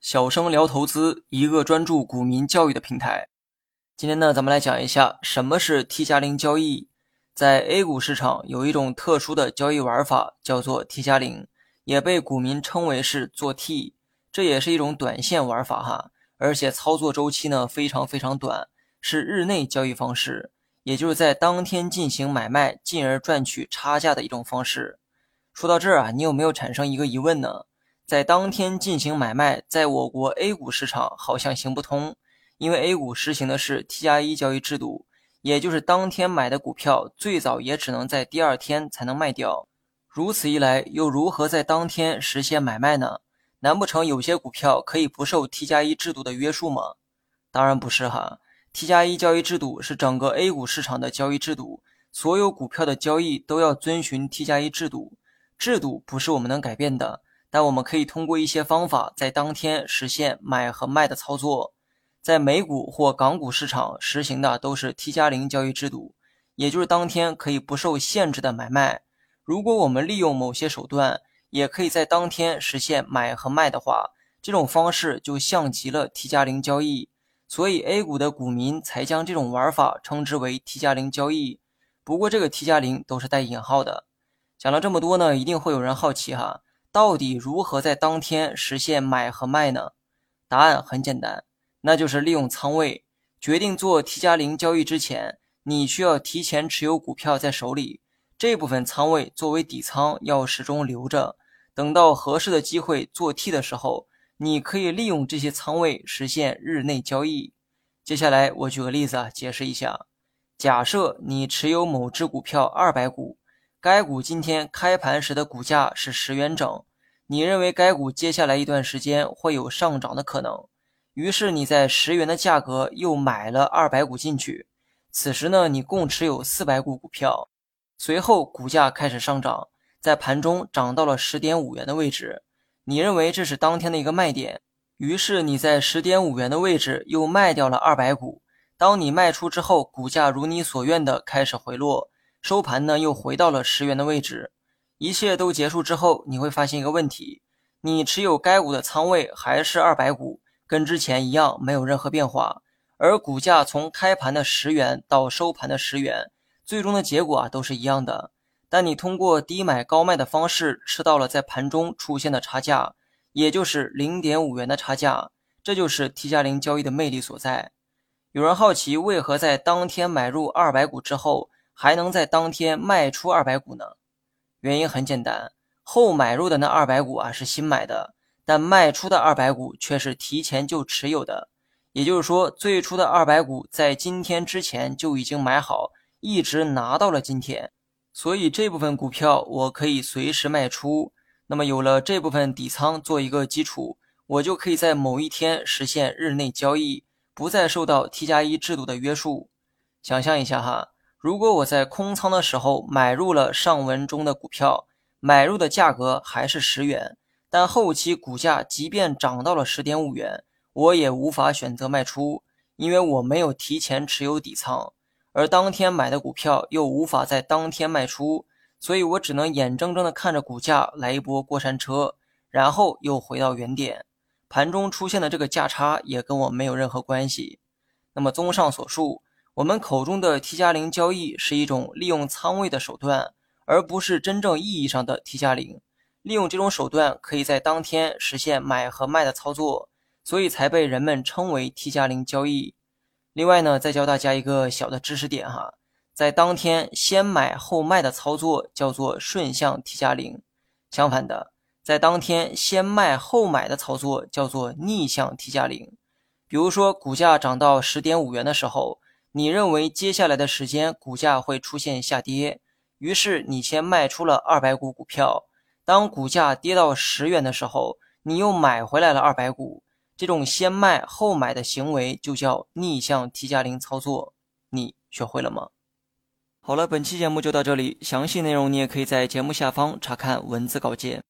小生聊投资，一个专注股民教育的平台。今天呢，咱们来讲一下什么是 T 加零交易。在 A 股市场有一种特殊的交易玩法，叫做 T 加零，也被股民称为是做 T。这也是一种短线玩法哈，而且操作周期呢非常非常短，是日内交易方式，也就是在当天进行买卖，进而赚取差价的一种方式。说到这儿啊，你有没有产生一个疑问呢？在当天进行买卖，在我国 A 股市场好像行不通，因为 A 股实行的是 T 加一交易制度。也就是当天买的股票，最早也只能在第二天才能卖掉。如此一来，又如何在当天实现买卖呢？难不成有些股票可以不受 T 加一制度的约束吗？当然不是哈。T 加一交易制度是整个 A 股市场的交易制度，所有股票的交易都要遵循 T 加一制度。制度不是我们能改变的，但我们可以通过一些方法，在当天实现买和卖的操作。在美股或港股市场实行的都是 T 加零交易制度，也就是当天可以不受限制的买卖。如果我们利用某些手段，也可以在当天实现买和卖的话，这种方式就像极了 T 加零交易。所以 A 股的股民才将这种玩法称之为 T 加零交易。不过这个 T 加零都是带引号的。讲了这么多呢，一定会有人好奇哈，到底如何在当天实现买和卖呢？答案很简单。那就是利用仓位，决定做 T 加零交易之前，你需要提前持有股票在手里，这部分仓位作为底仓要始终留着，等到合适的机会做 T 的时候，你可以利用这些仓位实现日内交易。接下来我举个例子啊，解释一下。假设你持有某只股票二百股，该股今天开盘时的股价是十元整，你认为该股接下来一段时间会有上涨的可能。于是你在十元的价格又买了二百股进去，此时呢，你共持有四百股股票。随后股价开始上涨，在盘中涨到了十点五元的位置，你认为这是当天的一个卖点，于是你在十点五元的位置又卖掉了二百股。当你卖出之后，股价如你所愿的开始回落，收盘呢又回到了十元的位置。一切都结束之后，你会发现一个问题：你持有该股的仓位还是二百股。跟之前一样，没有任何变化。而股价从开盘的十元到收盘的十元，最终的结果啊都是一样的。但你通过低买高卖的方式吃到了在盘中出现的差价，也就是零点五元的差价。这就是 T 加零交易的魅力所在。有人好奇，为何在当天买入二百股之后，还能在当天卖出二百股呢？原因很简单，后买入的那二百股啊是新买的。但卖出的二百股却是提前就持有的，也就是说，最初的二百股在今天之前就已经买好，一直拿到了今天，所以这部分股票我可以随时卖出。那么有了这部分底仓做一个基础，我就可以在某一天实现日内交易，不再受到 T 加一制度的约束。想象一下哈，如果我在空仓的时候买入了上文中的股票，买入的价格还是十元。但后期股价即便涨到了十点五元，我也无法选择卖出，因为我没有提前持有底仓，而当天买的股票又无法在当天卖出，所以我只能眼睁睁地看着股价来一波过山车，然后又回到原点。盘中出现的这个价差也跟我没有任何关系。那么，综上所述，我们口中的 T 加零交易是一种利用仓位的手段，而不是真正意义上的 T 加零。利用这种手段，可以在当天实现买和卖的操作，所以才被人们称为 T 加零交易。另外呢，再教大家一个小的知识点哈，在当天先买后卖的操作叫做顺向 T 加零，相反的，在当天先卖后买的操作叫做逆向 T 加零。比如说，股价涨到十点五元的时候，你认为接下来的时间股价会出现下跌，于是你先卖出了二百股股票。当股价跌到十元的时候，你又买回来了二百股，这种先卖后买的行为就叫逆向 T 加零操作。你学会了吗？好了，本期节目就到这里，详细内容你也可以在节目下方查看文字稿件。